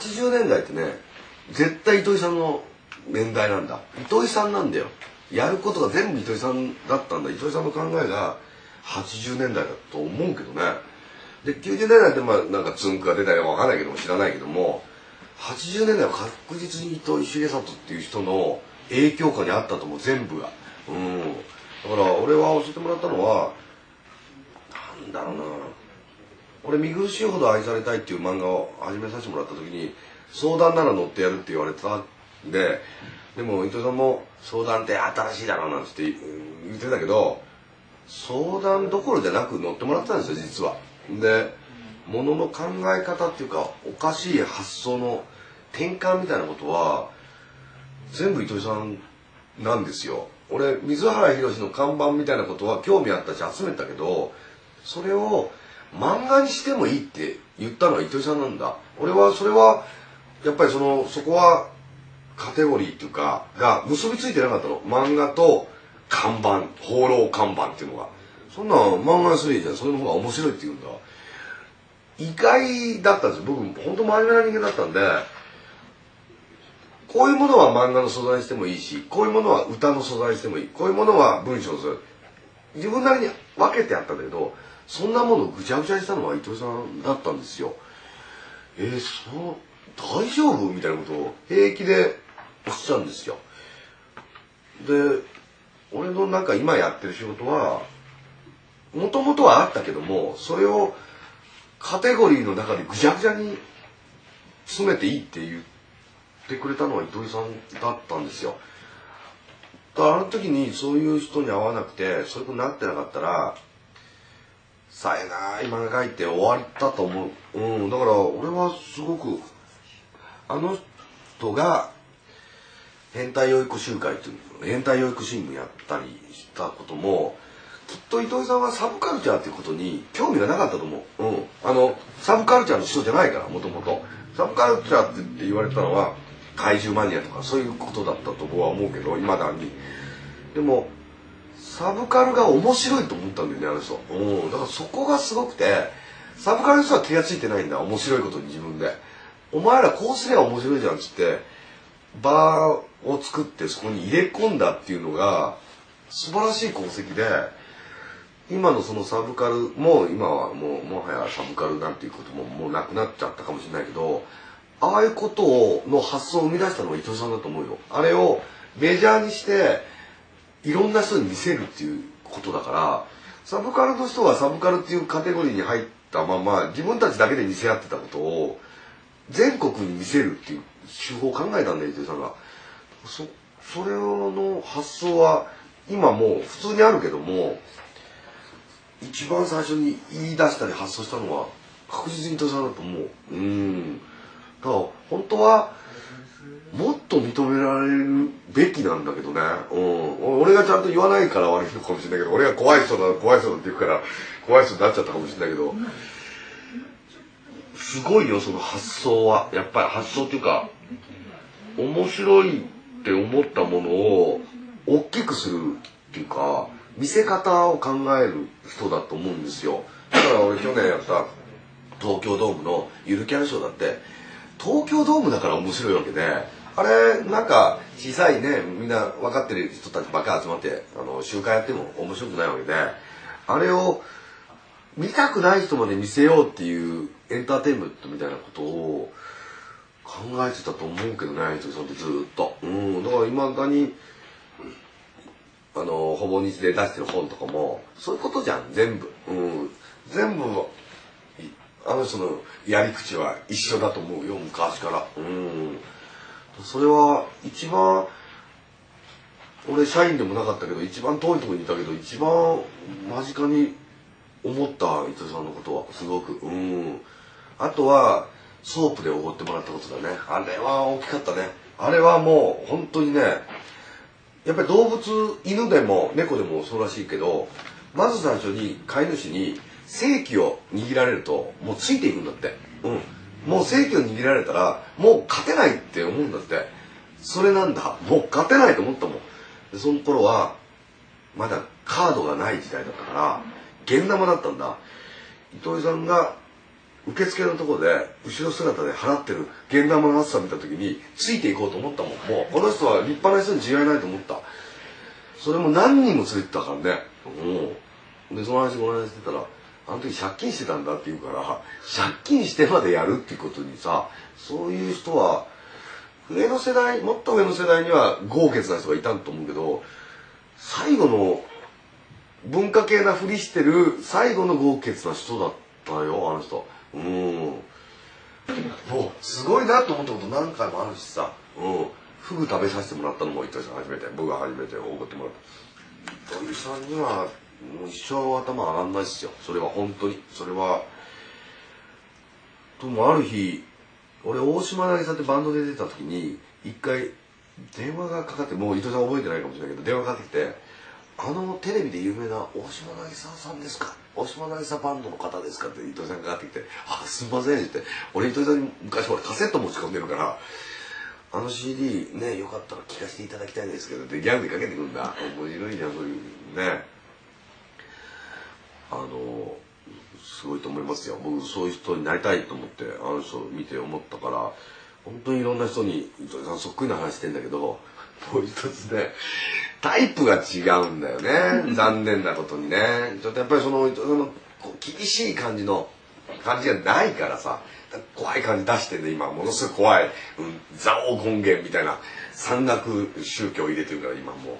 80年代ってね絶対糸井さんの年代なんだ。糸井さんなんだよ。やることが全部糸井さんだったんだ。糸井さんの考えが80年代だと思うけどね。で90年代ってまあなんかつんくが出たりは分かんないけども知らないけども80年代は確実に糸井重里っていう人の影響下にあったと思う全部が。うん。だから俺は教えてもらったのはなんだろうな。俺見苦しいほど愛されたいっていう漫画を始めさせてもらった時に相談なら乗ってやるって言われてたんででも伊藤さんも相談って新しいだろうなんつって言ってたけど相談どころじゃなく乗ってもらってたんですよ実は。でものの考え方っていうかおかしい発想の転換みたいなことは全部糸井さんなんですよ。俺水原宏の看板みたいなことは興味あったし集めたけどそれを漫画にしてもいいって言ったのは糸井さんなんだ。俺はそれはやっぱりそのそこはカテゴリーっていうかが結びついてなかったの。漫画と看板放浪看板っていうのが。そんな漫画にするじゃん。それの方が面白いって言うんだ。意外だったんですよ。僕本当真面目な人間だったんでこういうものは漫画の素材にしてもいいしこういうものは歌の素材にしてもいい。こういうものは文章の素材。自分なりに分けてやったんだけどそんなものぐちゃぐちゃにしたのは伊藤さんだったんですよ。えー、そう大丈夫みたいなことを平気でおっしゃるんですよ。で俺のなんか今やってる仕事はもともとはあったけどもそれをカテゴリーの中でぐちゃぐちゃに詰めていいって言ってくれたのは糸井さんだったんですよ。だからあの時にそういう人に会わなくてそういうことになってなかったらさえない漫画描いて終わったと思う。うん、だから俺はすごくあの人が変態養育集会っていう変態養育新聞やったりしたこともきっと糸井さんはサブカルチャーっていうことに興味がなかったと思う。うん。あの、サブカルチャーの人じゃないから、もともと。サブカルチャーって言われたのは、怪獣マニアとかそういうことだったと僕は思うけど、未だに。でも、サブカルが面白いと思ったんだよね、あの人。うん。だからそこがすごくて、サブカルの人は気がついてないんだ、面白いことに自分で。お前らこうすりゃ面白いじゃんっつって、バーを作ってそこに入れ込んだっていうのが、素晴らしい功績で、今のそのサブカルも今はもうもはやサブカルなんていうことももうなくなっちゃったかもしれないけどああいうことをの発想を生み出したのは伊藤さんだと思うよあれをメジャーにしていろんな人に見せるっていうことだからサブカルの人はサブカルっていうカテゴリーに入ったまま自分たちだけで見せ合ってたことを全国に見せるっていう手法を考えたんだよ伊藤さんが。そそれの発想は今もう普通にあるけども一番最初に言い出したり発想したのは確実に伊藤さんだと思う。うん。だから本当はもっと認められるべきなんだけどね、うん、俺がちゃんと言わないから悪いのかもしれないけど俺が怖い人だ怖い人だって言うから怖い人になっちゃったかもしれないけどすごいよその発想は。やっぱり発想っていうか面白いって思ったものを大きくするっていうか見せ方を考える人だと思うんですよ。だから俺去年やった東京ドームのゆるキャンショーだって東京ドームだから面白いわけであれなんか小さいねみんな分かってる人たちばっか集まってあの集会やっても面白くないわけであれを見たくない人まで見せようっていうエンターテインメントみたいなことを考えてたと思うけどね糸井さんってずっと。うんだからいまだにあのほぼ日で出してる本とかもそういうことじゃん全部、うん、全部あの人のやり口は一緒だと思うよ昔から。うん。それは一番俺社員でもなかったけど一番遠いとこにいたけど一番間近に思った伊藤さんのことはすごく。うん。あとはソープでおごってもらったことだね。あれは大きかったね。あれはもう本当にねやっぱり動物犬でも猫でもそうらしいけどまず最初に飼い主に性器を握られるともうついていくんだって。うん。もう性器を握られたらもう勝てないって思うんだって。それなんだ。もう勝てないと思ったもん。でその頃はまだカードがない時代だったから現玉だったんだ。糸井さんが受付のところで後ろ姿で払ってる現玉の厚さ見た時についていこうと思ったもん。もうこの人は立派な人に違いないと思った。それも何人も連れてたからね。うん。でその話この間してたらあの時借金してたんだって言うから借金してまでやるってことにさそういう人は上の世代もっと上の世代には豪傑な人がいたと思うけど最後の文化系なふりしてる最後の豪傑な人だったよあの人。うん。もうすごいなと思ったこと何回もあるしさ。うん。フグ食べさせてもらったのも糸井さん初めて。僕が初めておごってもらった。糸井さんにはもう一生頭上がんないっすよ。それは本当に。それはともある日俺大島渚ってバンドで出た時に一回電話がかかってもう伊藤さん覚えてないかもしれないけど電話かかってきて「あのテレビで有名な大島渚さんですか？大島渚バンドの方ですか?」って伊藤さんがかかってきて「あすいません」って俺伊藤さんに昔俺カセット持ち込んでるから「あの CD ねよかったら聴かせていただきたいんですけど」ってギャグでかけてくるんだ。面白いじゃんそういうね。あのすごいと思いますよ。僕そういう人になりたいと思ってあの人を見て思ったから本当にいろんな人に糸井さんそっくりな話してんだけどもう一つねタイプが違うんだよね。残念なことにね。ちょっとやっぱりそのの厳しい感じの感じがないからさ怖い感じ出してんで今。ものすごい怖い、うん、蔵王権現みたいな山岳宗教を入れてるから今もう